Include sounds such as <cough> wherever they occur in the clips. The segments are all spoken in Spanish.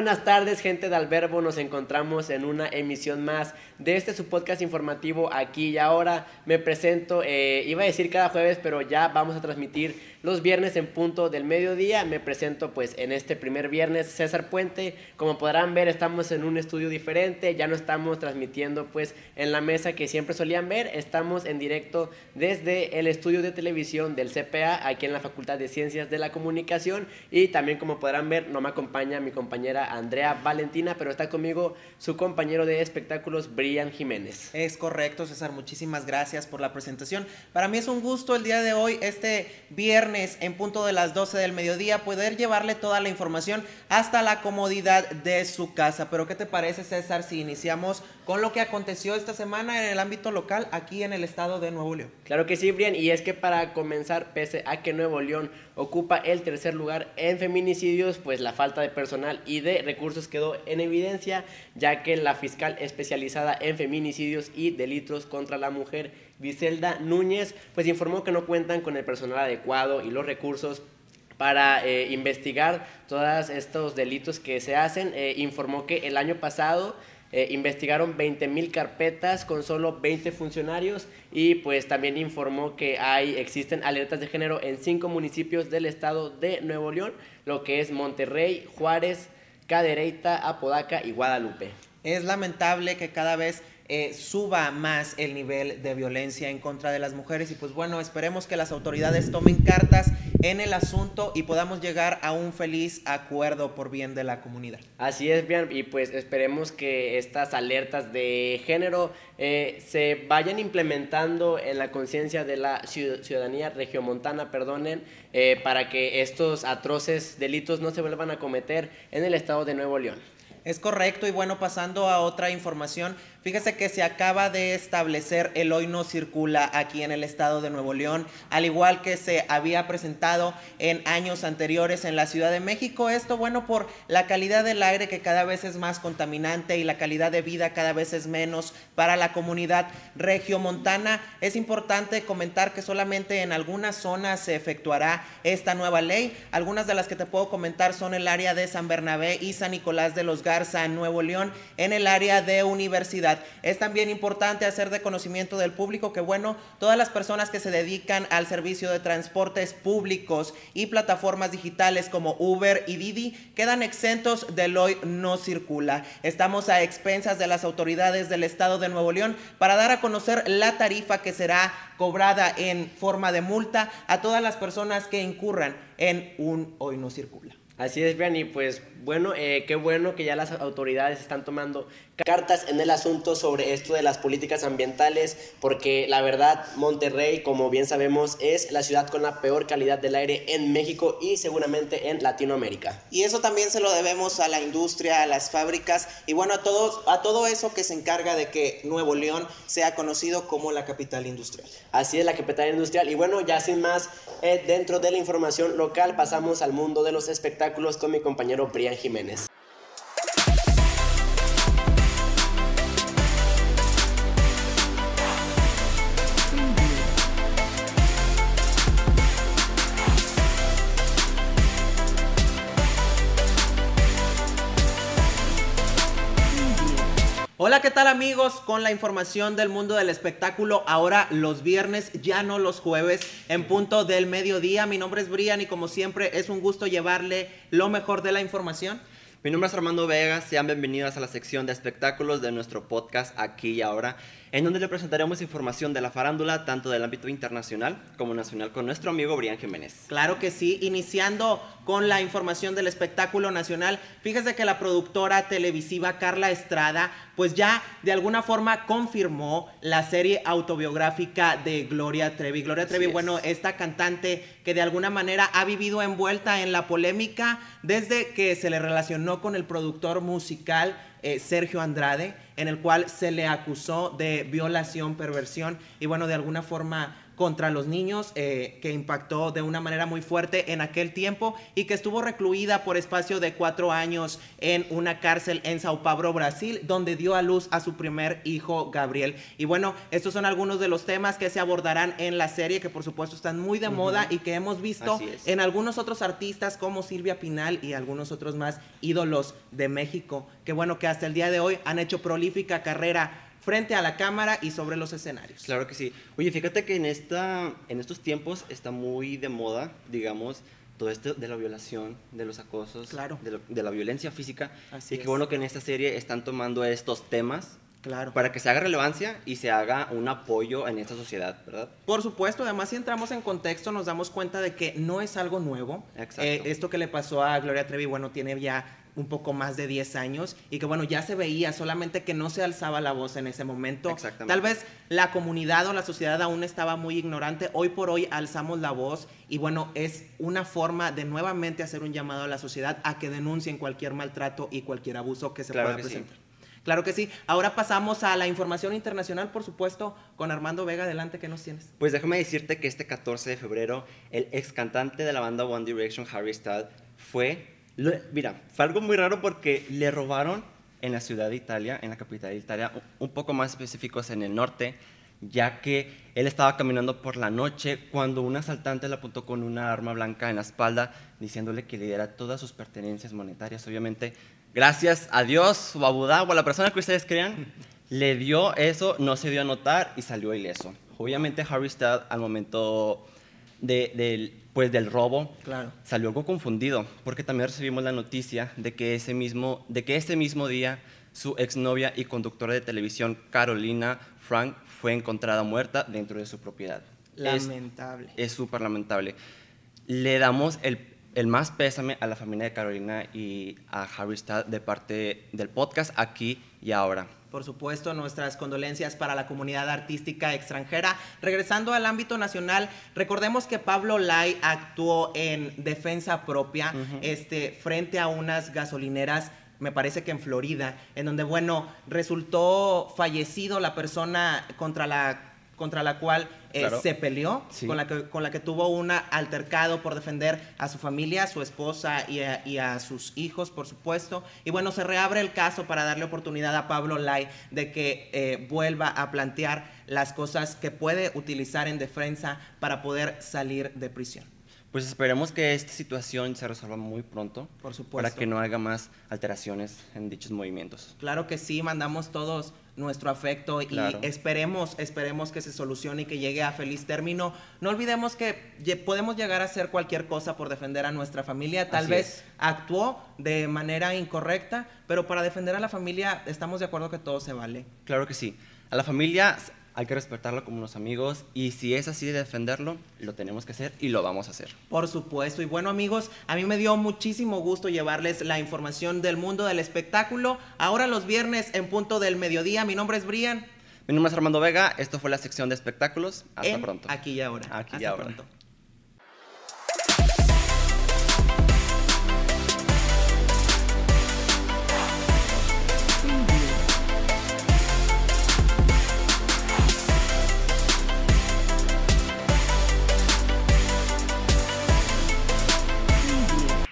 buenas tardes, gente de Alberbo. Nos encontramos en una emisión más de este su podcast informativo aquí y ahora. Me presento, eh, iba a decir cada jueves, pero ya vamos a transmitir los viernes en punto del mediodía. Me presento pues en este primer viernes César Puente. Como podrán ver estamos en un estudio diferente, ya no estamos transmitiendo pues en la mesa que siempre solían ver, estamos en directo desde el estudio de televisión del CPA aquí en la Facultad de Ciencias de la Comunicación y también como podrán ver no me acompaña mi compañera Andrea Valentina, pero está conmigo su compañero de espectáculos Brian Jiménez. Es correcto César, muchísimas gracias por la presentación. Para mí es un gusto el día de hoy, este viernes en punto de las 12 del mediodía poder llevarle toda la información hasta la comodidad de su casa. Pero ¿qué te parece César si iniciamos con lo que aconteció esta semana en el ámbito local aquí en el estado de Nuevo León? Claro que sí, Brian, y es que para comenzar, pese a que Nuevo León ocupa el tercer lugar en feminicidios, pues la falta de personal y de recursos quedó en evidencia, ya que la fiscal especializada en feminicidios y delitos contra la mujer, Viselda Núñez, pues informó que no cuentan con el personal adecuado y los recursos para eh, investigar todos estos delitos que se hacen. Eh, informó que el año pasado eh, investigaron 20 mil carpetas con solo 20 funcionarios y pues también informó que hay, existen alertas de género en cinco municipios del estado de Nuevo León, lo que es Monterrey, Juárez, Cadereyta, Apodaca y Guadalupe. Es lamentable que cada vez eh, suba más el nivel de violencia en contra de las mujeres y pues bueno, esperemos que las autoridades tomen cartas en el asunto y podamos llegar a un feliz acuerdo por bien de la comunidad. Así es, bien, y pues esperemos que estas alertas de género eh, se vayan implementando en la conciencia de la ciudadanía regiomontana, perdonen, eh, para que estos atroces delitos no se vuelvan a cometer en el estado de Nuevo León. Es correcto y bueno, pasando a otra información, Fíjese que se acaba de establecer el hoy no circula aquí en el estado de Nuevo León, al igual que se había presentado en años anteriores en la Ciudad de México. Esto bueno por la calidad del aire que cada vez es más contaminante y la calidad de vida cada vez es menos para la comunidad regiomontana. Es importante comentar que solamente en algunas zonas se efectuará esta nueva ley. Algunas de las que te puedo comentar son el área de San Bernabé y San Nicolás de los Garza en Nuevo León, en el área de Universidad es también importante hacer de conocimiento del público que, bueno, todas las personas que se dedican al servicio de transportes públicos y plataformas digitales como Uber y Didi quedan exentos del hoy no circula. Estamos a expensas de las autoridades del estado de Nuevo León para dar a conocer la tarifa que será cobrada en forma de multa a todas las personas que incurran en un hoy no circula. Así es, Brian, pues bueno, eh, qué bueno que ya las autoridades están tomando cartas en el asunto sobre esto de las políticas ambientales, porque la verdad, Monterrey, como bien sabemos, es la ciudad con la peor calidad del aire en México y seguramente en Latinoamérica. Y eso también se lo debemos a la industria, a las fábricas y bueno, a, todos, a todo eso que se encarga de que Nuevo León sea conocido como la capital industrial. Así es, la capital industrial. Y bueno, ya sin más, eh, dentro de la información local, pasamos al mundo de los espectáculos con mi compañero Brian Jiménez. ¿Qué tal amigos? Con la información del mundo del espectáculo, ahora los viernes, ya no los jueves, en punto del mediodía. Mi nombre es Brian y como siempre es un gusto llevarle lo mejor de la información. Mi nombre es Armando Vega, sean bienvenidos a la sección de espectáculos de nuestro podcast Aquí y Ahora en donde le presentaremos información de la farándula, tanto del ámbito internacional como nacional, con nuestro amigo Brian Jiménez. Claro que sí, iniciando con la información del espectáculo nacional, fíjese que la productora televisiva Carla Estrada, pues ya de alguna forma confirmó la serie autobiográfica de Gloria Trevi. Gloria Trevi, bueno, esta cantante que de alguna manera ha vivido envuelta en la polémica desde que se le relacionó con el productor musical eh, Sergio Andrade, en el cual se le acusó de violación, perversión y bueno, de alguna forma contra los niños eh, que impactó de una manera muy fuerte en aquel tiempo y que estuvo recluida por espacio de cuatro años en una cárcel en Sao Paulo, Brasil, donde dio a luz a su primer hijo, Gabriel. Y bueno, estos son algunos de los temas que se abordarán en la serie, que por supuesto están muy de moda y que hemos visto en algunos otros artistas como Silvia Pinal y algunos otros más ídolos de México, que bueno, que hasta el día de hoy han hecho prolífica carrera frente a la cámara y sobre los escenarios. Claro que sí. Oye, fíjate que en, esta, en estos tiempos está muy de moda, digamos, todo esto de la violación, de los acosos, claro. de, la violencia física. Así y qué bueno que en esta serie están tomando estos temas Claro. Para que se haga relevancia y se haga un apoyo en esta sociedad, ¿verdad? Por supuesto, además si entramos en contexto nos damos cuenta de que no es algo nuevo. Exacto. Eh, esto que le pasó a Gloria Trevi, bueno, tiene ya un poco más de 10 años y que bueno, ya se veía, solamente que no se alzaba la voz en ese momento. Tal vez la comunidad o la sociedad aún estaba muy ignorante, hoy por hoy alzamos la voz y bueno, es una forma de nuevamente hacer un llamado a la sociedad a que denuncien cualquier maltrato y cualquier abuso que se pueda presentar. Claro que sí. Ahora pasamos a la información internacional, por supuesto, con Armando Vega. Adelante, ¿qué nos tienes? Pues déjame decirte que este 14 de febrero, el ex cantante de la banda One Direction, Harry Styles, fue mira, fue algo muy raro porque le robaron en la ciudad de Italia, en la capital de Italia, un poco más específicos en el norte, ya que él estaba caminando por la noche cuando un asaltante le apuntó con una arma blanca en la espalda, diciéndole que le diera todas sus pertenencias monetarias. Obviamente, gracias a Dios o a Buda o a la persona que ustedes crean, <laughs> le dio eso, no se dio a notar y salió ileso. Obviamente, Harry Styles al momento del pues del robo, claro. salió algo confundido, porque también recibimos la noticia de que ese mismo, de que ese mismo día su exnovia y conductora de televisión Carolina Frank fue encontrada muerta dentro de su propiedad. Lamentable. Es súper lamentable. Le damos el, el, más pésame a la familia de Carolina y a Harry Styles de parte del podcast aquí y ahora. Por supuesto, nuestras condolencias para la comunidad artística extranjera. Regresando al ámbito nacional, recordemos que Pablo Lai actuó en defensa propia este, frente a unas gasolineras me parece que en Florida, en donde, bueno, resultó fallecido la persona contra la contra la cual eh, se peleó, con, la que, con la que tuvo un altercado por defender a su familia, a su esposa y a, sus hijos, por supuesto. Y bueno, se reabre el caso para darle oportunidad a Pablo Lai de que eh, vuelva a plantear las cosas que puede utilizar en defensa para poder salir de prisión. Pues esperemos que esta situación se resuelva muy pronto. Por supuesto. Para que no haya más alteraciones en dichos movimientos. Claro que sí, mandamos todos nuestro afecto y esperemos, esperemos que se solucione y que llegue a feliz término. No olvidemos que podemos llegar a hacer cualquier cosa por defender a nuestra familia. Tal vez actuó de manera incorrecta, pero para defender a la familia estamos de acuerdo que todo se vale. Claro que sí. A la familia hay que respetarlo como unos amigos y si es así de defenderlo, lo tenemos que hacer y lo vamos a hacer. Por supuesto. Y bueno amigos, a mí me dio muchísimo gusto llevarles la información del mundo del espectáculo. Ahora los viernes en punto del mediodía. Mi nombre es Brian. Mi nombre es Armando Vega. Esto fue la sección de espectáculos. Hasta pronto. Aquí y ahora. Aquí y ahora. Pronto.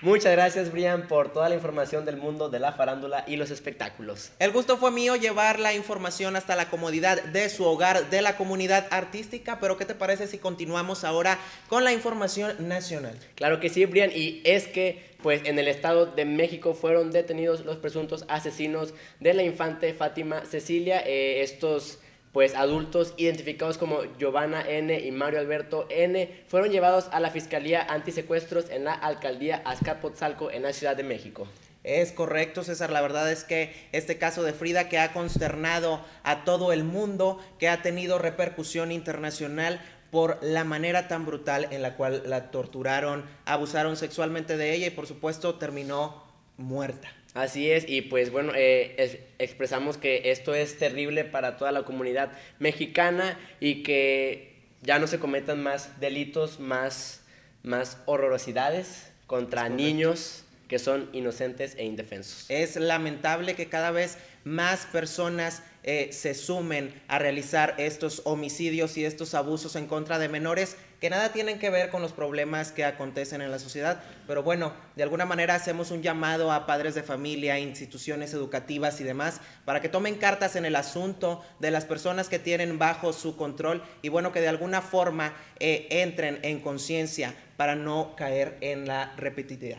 Muchas gracias, Brian, por toda la información del mundo de la farándula y los espectáculos. El gusto fue mío llevar la información hasta la comodidad de su hogar, de la comunidad artística, pero ¿qué te parece si continuamos ahora con la información nacional? Claro que sí, Brian, y es que pues en el Estado de México fueron detenidos los presuntos asesinos de la infante Fátima Cecilia. Eh, estos pues adultos identificados como Giovanna N. y Mario Alberto N. fueron llevados a la Fiscalía Antisecuestros en la Alcaldía Azcapotzalco en la Ciudad de México. Es correcto, César. La verdad es que este caso de Frida que ha consternado a todo el mundo, que ha tenido repercusión internacional por la manera tan brutal en la cual la torturaron, abusaron sexualmente de ella y por supuesto terminó muerta. Así es, y pues bueno, eh, expresamos que esto es terrible para toda la comunidad mexicana y que ya no se cometan más delitos, más, más horrorosidades contra niños que son inocentes e indefensos. Es lamentable que cada vez más personas eh, se sumen a realizar estos homicidios y estos abusos en contra de menores que nada tienen que ver con los problemas que acontecen en la sociedad. Pero bueno, de alguna manera hacemos un llamado a padres de familia, instituciones educativas y demás, para que tomen cartas en el asunto de las personas que tienen bajo su control y bueno, que de alguna forma eh, entren en conciencia para no caer en la repetitividad.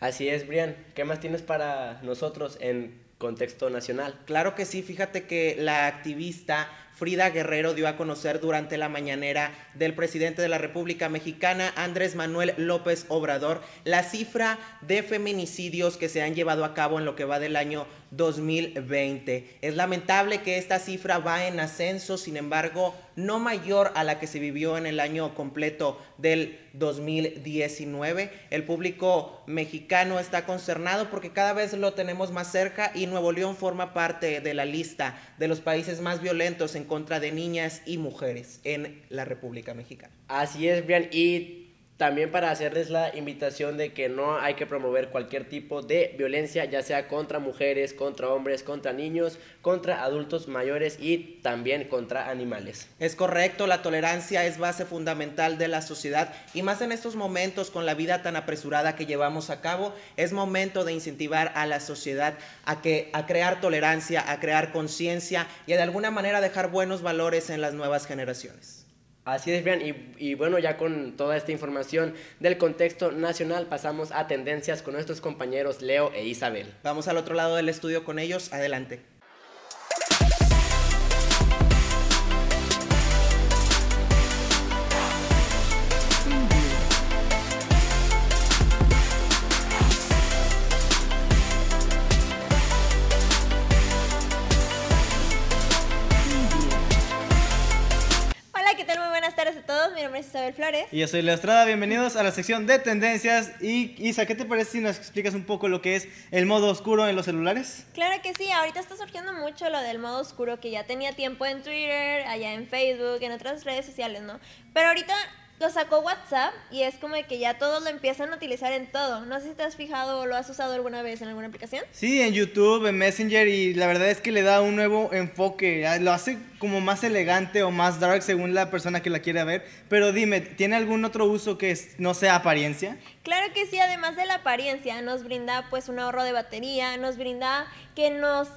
Así es, Brian. ¿Qué más tienes para nosotros en contexto nacional? Claro que sí, fíjate que la activista Frida Guerrero dio a conocer durante la mañanera del presidente de la República Mexicana, Andrés Manuel López Obrador, la cifra de feminicidios que se han llevado a cabo en lo que va del año 2020. Es lamentable que esta cifra va en ascenso, sin embargo, no mayor a la que se vivió en el año completo del 2019. El público mexicano está concernado porque cada vez lo tenemos más cerca y Nuevo León forma parte de la lista de los países más violentos en contra de niñas y mujeres en la República Mexicana. Así es, Brian. Y también para hacerles la invitación de que no hay que promover cualquier tipo de violencia, ya sea contra mujeres, contra hombres, contra niños, contra adultos mayores y también contra animales. Es correcto, la tolerancia es base fundamental de la sociedad y más en estos momentos con la vida tan apresurada que llevamos a cabo, es momento de incentivar a la sociedad a que a crear tolerancia, a crear conciencia y de alguna manera dejar buenos valores en las nuevas generaciones. Así es, Brian. Y, bueno, ya con toda esta información del contexto nacional, pasamos a tendencias con nuestros compañeros Leo e Isabel. Vamos al otro lado del estudio con ellos. Adelante. Flores. Y yo soy Leo Estrada, bienvenidos a la sección de tendencias. Y Isa, ¿qué te parece si nos explicas un poco lo que es el modo oscuro en los celulares? Claro que sí, ahorita está surgiendo mucho lo del modo oscuro que ya tenía tiempo en Twitter, allá en Facebook, en otras redes sociales, ¿no? Pero ahorita lo sacó WhatsApp y es como que ya todos lo empiezan a utilizar en todo. No sé si te has fijado o lo has usado alguna vez en alguna aplicación. Sí, en YouTube, en Messenger y la verdad es que le da un nuevo enfoque. Ah, lo hace como más elegante o más dark según la persona que la quiera ver. Pero dime, ¿tiene algún otro uso que no sea apariencia? Claro que sí, además de la apariencia, nos brinda pues un ahorro de batería, nos brinda que nos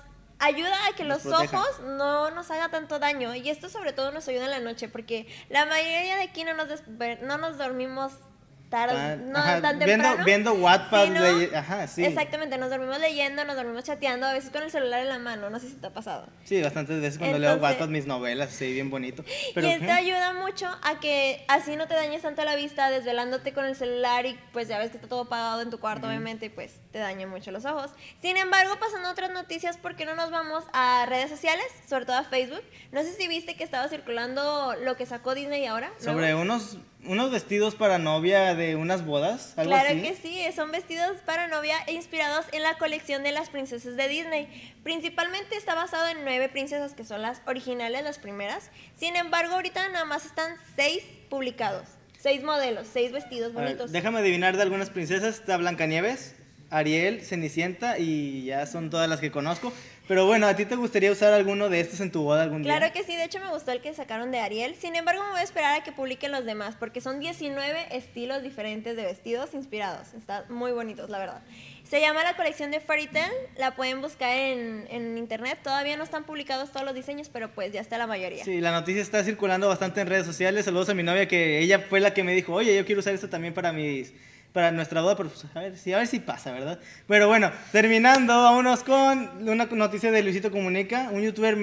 ayuda a que los ojos no nos haga tanto daño. Y esto sobre todo nos ayuda en la noche, porque la mayoría de aquí no nos, no nos dormimos no tan temprano. Viendo, viendo Wattpad, ajá, sí. Exactamente, nos dormimos leyendo, nos dormimos chateando, a veces con el celular en la mano, no sé si te ha pasado. Sí, bastantes veces cuando leo Wattpad mis novelas, sí, bien bonito. <gasps> Pero, y esto ayuda mucho a que así no te dañes tanto la vista desvelándote con el celular y pues ya ves que está todo apagado en tu cuarto, obviamente, y pues te daña mucho los ojos. Sin embargo, pasando a otras noticias, ¿por qué no nos vamos a redes sociales, sobre todo a Facebook? No sé si viste que estaba circulando lo que sacó Disney ahora. Sobre unos unos vestidos para novia de unas bodas, algo claro que sí, son vestidos para novia inspirados en la colección de las princesas de Disney. Principalmente está basado en nueve princesas que son las originales, las primeras. Sin embargo, ahorita nada más están seis publicados. Seis modelos, seis vestidos bonitos. déjame adivinar de algunas princesas. Está Blancanieves, Ariel, Cenicienta y ya son todas las que conozco. Pero bueno, ¿a ti te gustaría usar alguno de estos en tu boda algún día? Claro que sí, de hecho me gustó el que sacaron de Ariel. Sin embargo, me voy a esperar a que publiquen los demás, porque son 19 estilos diferentes de vestidos inspirados. Están muy bonitos, la verdad. Se llama la colección de Fairy Tail, la pueden buscar en, en, internet. Todavía no están publicados todos los diseños, pero pues ya está la mayoría. Sí, la noticia está circulando bastante en redes sociales. Saludos a mi novia, que ella fue la que me dijo, oye, yo quiero usar esto también para mis para nuestra boda, pero pues, a ver, si, a ver si pasa, ¿verdad? Pero bueno, terminando, vámonos con una noticia de Luisito Comunica, un youtuber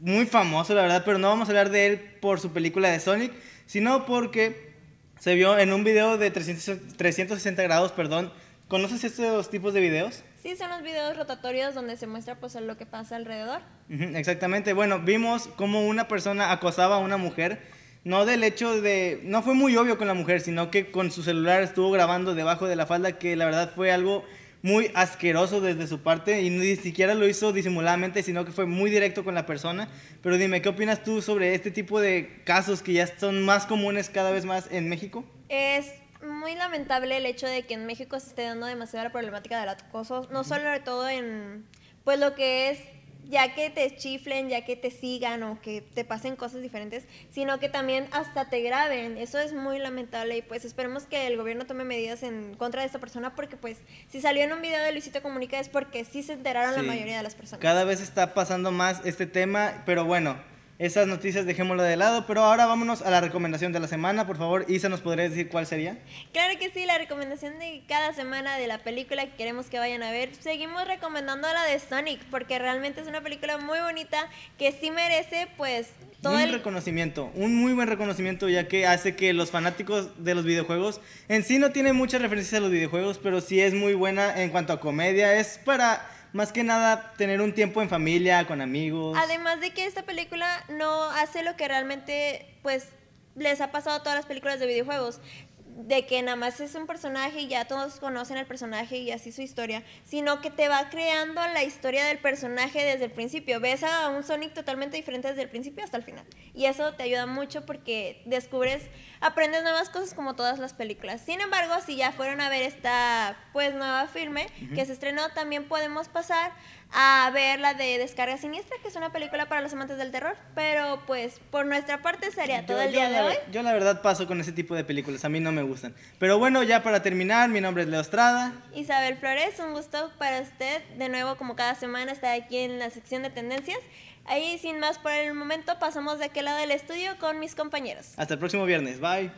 muy famoso, la verdad, pero no vamos a hablar de él por su película de Sonic, sino porque se vio en un video de 360 grados, perdón. ¿Conoces estos tipos de videos? Sí, son los videos rotatorios donde se muestra pues lo que pasa alrededor. exactamente. Bueno, vimos cómo una persona acosaba a una mujer no del hecho de, no fue muy obvio con la mujer, sino que con su celular estuvo grabando debajo de la falda, que la verdad fue algo muy asqueroso desde su parte y ni siquiera lo hizo disimuladamente, sino que fue muy directo con la persona. Pero dime, ¿qué opinas tú sobre este tipo de casos que ya son más comunes cada vez más en México? Es muy lamentable el hecho de que en México se esté dando demasiada la problemática del acoso, no solo de todo en pues lo que es ya que te chiflen, ya que te sigan o que te pasen cosas diferentes, sino que también hasta te graben. Eso es muy lamentable y pues esperemos que el gobierno tome medidas en contra de esta persona porque pues si salió en un video de Luisito Comunica es porque sí se enteraron la mayoría de las personas. Cada vez está pasando más este tema, pero bueno, esas noticias dejémoslo de lado, pero ahora vámonos a la recomendación de la semana, por favor, Isa, ¿nos podrías decir cuál sería? Claro que sí, la recomendación de cada semana de la película que queremos que vayan a ver. Seguimos recomendando la de Sonic porque realmente es una película muy bonita que sí merece pues todo un el... reconocimiento, un muy buen reconocimiento, ya que hace que los fanáticos de los videojuegos en sí no tienen muchas referencias a los videojuegos, pero sí es muy buena en cuanto a comedia. Es para más que nada tener un tiempo en familia, con amigos. Además de que esta película no hace lo que realmente pues les ha pasado a todas las películas de videojuegos de que nada más es un personaje y ya todos conocen al personaje y así su historia, sino que te va creando la historia del personaje desde el principio. Ves a un Sonic totalmente diferente desde el principio hasta el final. Y eso te ayuda mucho porque descubres, aprendes nuevas cosas como todas las películas. Sin embargo, si ya fueron a ver esta pues nueva filme que se estrenó, también podemos pasar a ver la de Descarga Siniestra, que es una película para los amantes del terror. Pero pues por nuestra parte sería todo Yo- el yo día de la- hoy. Yo la verdad paso con ese tipo de películas, a mí no me gustan. Pero bueno, ya para terminar, mi nombre es Leo Estrada. Isabel Flores, un gusto para usted. De nuevo, como cada semana, está aquí en la sección de tendencias. Ahí, sin más por el momento, pasamos de aquel lado del estudio con mis compañeros. Hasta el próximo viernes, bye.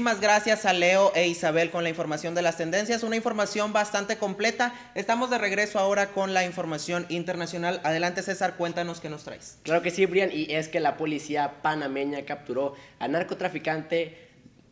Muchísimas gracias a Leo e Isabel con la información de las tendencias, una información bastante completa. Estamos de regreso ahora con la información internacional. Adelante César, cuéntanos qué nos traes. Claro que sí, Brian, y es que la policía panameña capturó al narcotraficante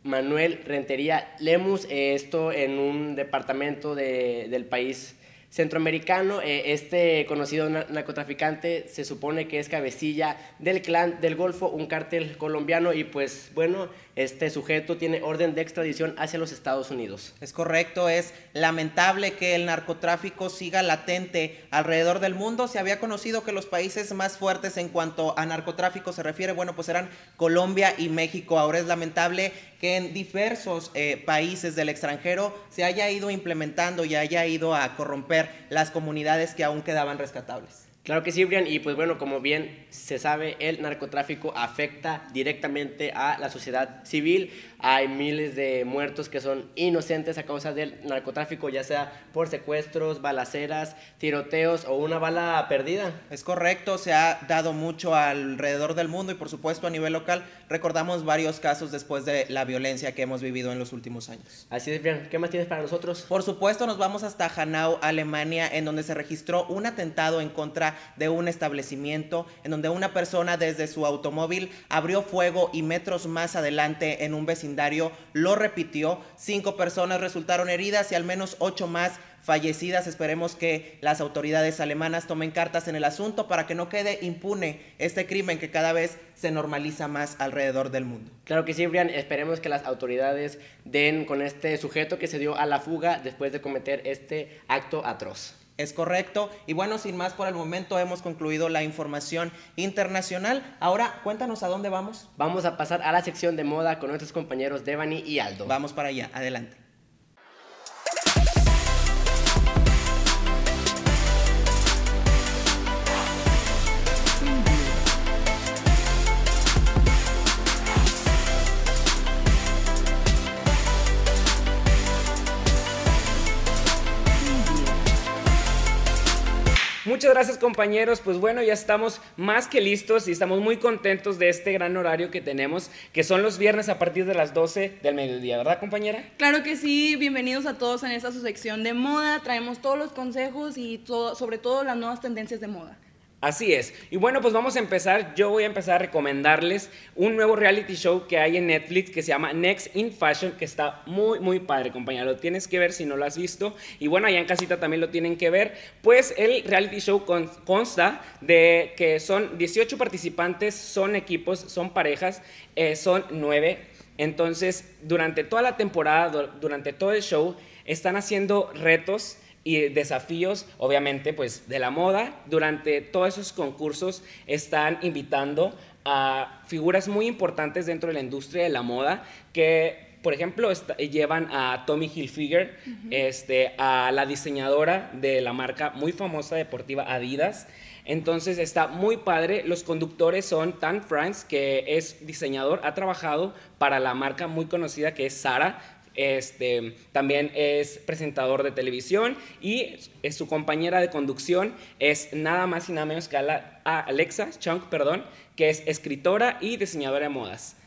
Manuel Rentería Lemus, eh, esto en un departamento de- del país centroamericano. Eh, este conocido na- narcotraficante se supone que es cabecilla del clan del Golfo, un cártel colombiano, y pues bueno, este sujeto tiene orden de extradición hacia los Estados Unidos. Es correcto, es lamentable que el narcotráfico siga latente alrededor del mundo. Se había conocido que los países más fuertes en cuanto a narcotráfico se refiere, bueno, pues eran Colombia y México. Ahora es lamentable que en diversos eh, países del extranjero se haya ido implementando y haya ido a corromper las comunidades que aún quedaban rescatables. Claro que sí, Brian, y pues bueno, como bien se sabe, el narcotráfico afecta directamente a la sociedad civil. Hay miles de muertos que son inocentes a causa del narcotráfico, ya sea por secuestros, balaceras, tiroteos o una bala perdida. Es correcto, se ha dado mucho alrededor del mundo y por supuesto a nivel local recordamos varios casos después de la violencia que hemos vivido en los últimos años. Así es, Brian, ¿qué más tienes para nosotros? Por supuesto, nos vamos hasta Hanau, Alemania, en donde se registró un atentado en contra de un establecimiento, en donde una persona desde su automóvil abrió fuego y metros más adelante en un vecindario lo repitió. Cinco personas resultaron heridas y al menos ocho más fallecidas. Esperemos que las autoridades alemanas tomen cartas en el asunto para que no quede impune este crimen que cada vez se normaliza más alrededor del mundo. Claro que sí, Brian, esperemos que las autoridades den con este sujeto que se dio a la fuga después de cometer este acto atroz. Es correcto. Y bueno, sin más por el momento hemos concluido la información internacional. Ahora cuéntanos a dónde vamos. Vamos a pasar a la sección de moda con nuestros compañeros Devani y Aldo. Vamos para allá. Adelante. Muchas gracias compañeros, pues bueno, ya estamos más que listos y estamos muy contentos de este gran horario que tenemos, que son los viernes a partir de las 12 del mediodía, ¿verdad compañera? Claro que sí, bienvenidos a todos en esta su sección de moda. Traemos todos los consejos y sobre todo las nuevas tendencias de moda. Así es. Y bueno, pues vamos a empezar. Yo voy a empezar a recomendarles un nuevo reality show que hay en Netflix que se llama Next in Fashion, que está muy, muy padre, compañero. Lo tienes que ver si no lo has visto. Y bueno, allá en casita también lo tienen que ver. Pues el reality show con- consta de que son 18 participantes, son equipos, son parejas, eh, son nueve. Entonces, durante toda la temporada, du- durante todo el show, están haciendo retos y desafíos, obviamente, pues de la moda. Durante todos esos concursos están invitando a figuras muy importantes dentro de la industria de la moda que por ejemplo, llevan a Tommy Hilfiger, este, a la diseñadora de la marca muy famosa deportiva Adidas. Entonces está muy padre. Los conductores son Tan Franks, que es diseñador, ha trabajado para la marca muy conocida que es Sara. Este, también es presentador de televisión y es su compañera de conducción es nada más y nada menos que Alexa Chung, perdón, que es escritora y diseñadora de modas.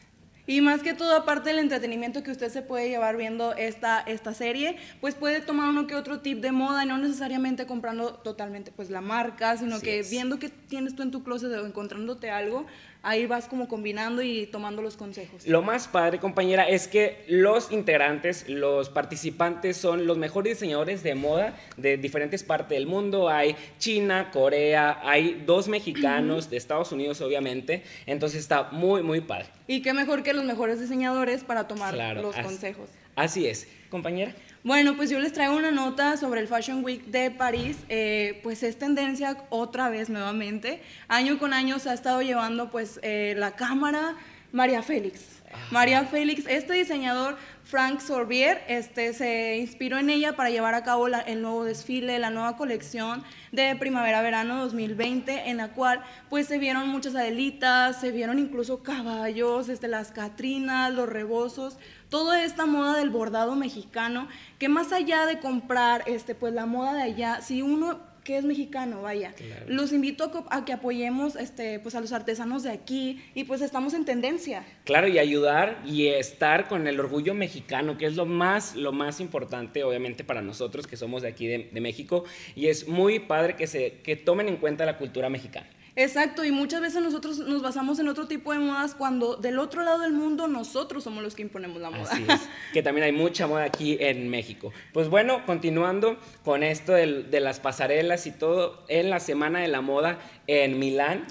Y más que todo, aparte del entretenimiento que usted se puede llevar viendo esta, esta serie, pues puede tomar uno que otro tip de moda y no necesariamente comprando totalmente pues la marca, sino Así que es. viendo que tienes tú en tu closet o encontrándote algo, ahí vas como combinando y tomando los consejos. Lo más padre, compañera, es que los integrantes, los participantes son los mejores diseñadores de moda de diferentes partes del mundo. Hay China, Corea, hay dos mexicanos de Estados Unidos, obviamente. Entonces está muy, muy padre. Y qué mejor que los mejores diseñadores para tomar Claro, los consejos. Así es. Compañera. Bueno, pues yo les traigo una nota sobre el Fashion Week de París. Eh, pues es tendencia otra vez nuevamente. Año con año se ha estado llevando pues eh, la cámara María Félix. María Félix, este diseñador Frank Sorbier, este, se inspiró en ella para llevar a cabo el nuevo desfile, la nueva colección de primavera-verano 2020, en la cual pues se vieron muchas adelitas, se vieron incluso caballos, este, las catrinas, los rebozos, toda esta moda del bordado mexicano, que más allá de comprar este, pues la moda de allá, si uno que es mexicano, vaya, los invito a, que apoyemos este, pues a los artesanos de aquí y pues estamos en tendencia. Claro, y ayudar y estar con el orgullo mexicano, que es lo más, lo más importante, obviamente, para nosotros que somos de aquí de, de México. Y es muy padre que, se, que tomen en cuenta la cultura mexicana. Exacto, y muchas veces nosotros nos basamos en otro tipo de modas cuando del otro lado del mundo nosotros somos los que imponemos la moda. Así es, que también hay mucha moda aquí en México. Pues bueno, continuando con esto del- de, las pasarelas y todo, en la Semana de la Moda en Milán,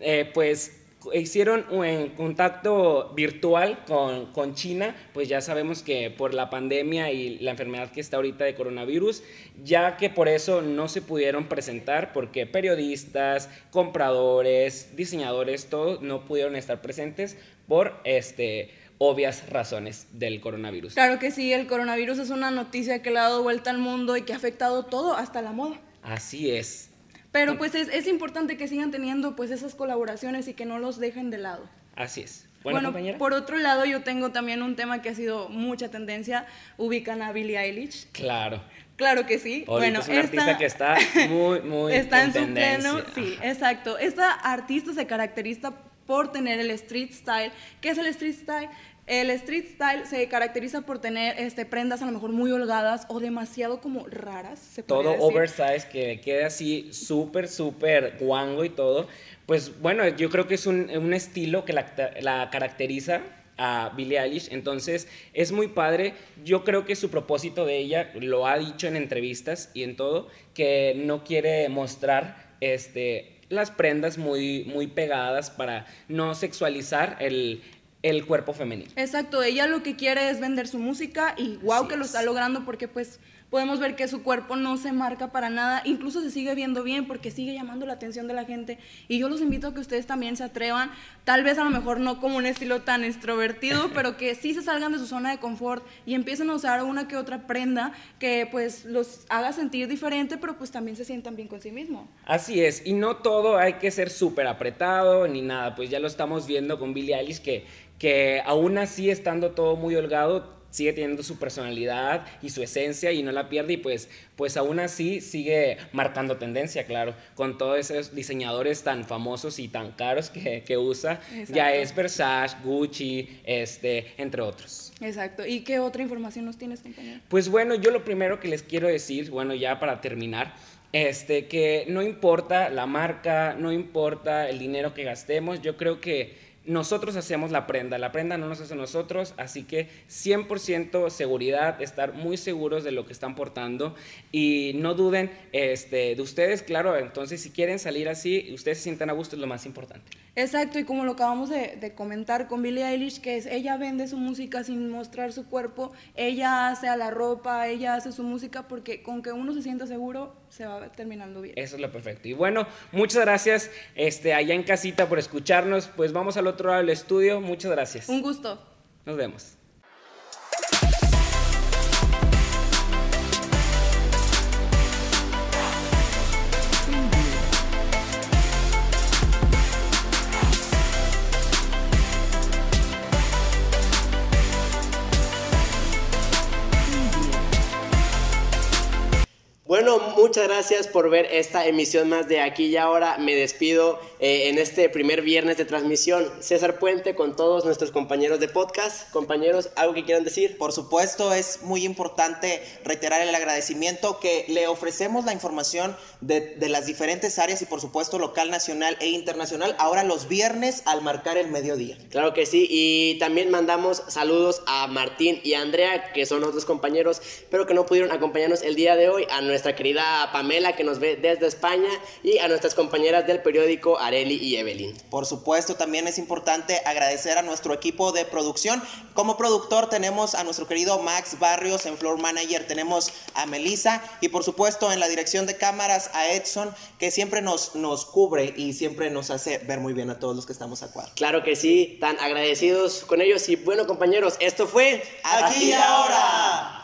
eh, pues hicieron un contacto virtual con, con China, pues ya sabemos que por la pandemia y la enfermedad que está ahorita de coronavirus, ya que por eso no se pudieron presentar, porque periodistas, compradores, diseñadores, todos no pudieron estar presentes por este obvias razones del coronavirus. Claro que sí, el coronavirus es una noticia que le ha dado vuelta al mundo y que ha afectado todo, hasta la moda. Así es. Pero pues es, es importante que sigan teniendo pues esas colaboraciones y que no los dejen de lado. Así es. Bueno, compañera. por otro lado yo tengo también un tema que ha sido mucha tendencia, ubican a Billie Eilish. Claro. Claro que sí. Ahorita bueno, es una artista que está muy, muy <laughs> está en, en su tendencia. pleno, sí, exacto. Esta artista se caracteriza por tener el street style. ¿Qué es el street style? El street style se caracteriza por tener este, prendas a lo mejor muy holgadas o demasiado como raras. Se todo podría decir. oversize, que quede así súper, súper guango y todo. Pues bueno, yo creo que es un, un estilo que la, la caracteriza a Billie Eilish, entonces es muy padre. Yo creo que su propósito de ella lo ha dicho en entrevistas y en todo, que no quiere mostrar este, las prendas muy, muy pegadas para no sexualizar el, el cuerpo femenino. Exacto, ella lo que quiere es vender su música y wow Así que lo es. está logrando porque pues podemos ver que su cuerpo no se marca para nada, incluso se sigue viendo bien porque sigue llamando la atención de la gente y yo los invito a que ustedes también se atrevan, tal vez a lo mejor no como un estilo tan extrovertido, <laughs> pero que sí se salgan de su zona de confort y empiecen a usar una que otra prenda que pues los haga sentir diferente, pero pues también se sientan bien con sí mismo. Así es, y no todo hay que ser súper apretado ni nada, pues ya lo estamos viendo con Billie Eilish que, que aún así estando todo muy holgado sigue teniendo su personalidad y su esencia y no la pierde y pues, pues aún así sigue marcando tendencia, claro, con todos esos diseñadores tan famosos y tan caros que, que usa, ya es Versace, Gucci, este, entre otros. Exacto. ¿Y qué otra información nos tienes, compañero? Pues bueno, yo lo primero que les quiero decir, bueno, ya para terminar, este, que no importa la marca, no importa el dinero que gastemos, yo creo que nosotros hacemos la prenda, la prenda no nos hace nosotros, así que 100% seguridad, estar muy seguros de lo que están portando y no duden este, de ustedes, claro, entonces si quieren salir así, ustedes se sientan a gusto es lo más importante. Exacto, y como lo acabamos de, de comentar con Billie Eilish, que es ella vende su música sin mostrar su cuerpo, ella hace a la ropa, ella hace su música porque con que uno se sienta seguro se va terminando bien. Eso es lo perfecto. Y bueno, muchas gracias este, allá en casita por escucharnos. Pues vamos al otro lado del estudio. Muchas gracias. Un gusto. Nos vemos. Bueno, muchas gracias por ver esta emisión más de Aquí y Ahora. Me despido eh, en este primer viernes de transmisión. César Puente con todos nuestros compañeros de podcast. Compañeros, ¿algo que quieran decir? Por supuesto, es muy importante reiterar el agradecimiento que le ofrecemos la información de, de las diferentes áreas y por supuesto local, nacional e internacional. Ahora los viernes al marcar el mediodía. Claro que sí, y también mandamos saludos a Martín y a Andrea, que son otros compañeros, pero que no pudieron acompañarnos el día de hoy, a nuestra querida Pamela, que nos ve desde España, y a nuestras compañeras del periódico Areli y Evelyn. Por supuesto, también es importante agradecer a nuestro equipo de producción. Como productor tenemos a nuestro querido Max Barrios, en Floor Manager tenemos a Melissa y por supuesto en la dirección de cámaras a Edson, que siempre nos, nos cubre y siempre nos hace ver muy bien a todos los que estamos a cuadro. Claro que sí, tan agradecidos con ellos. Y bueno, compañeros, esto fue Aquí y ahora.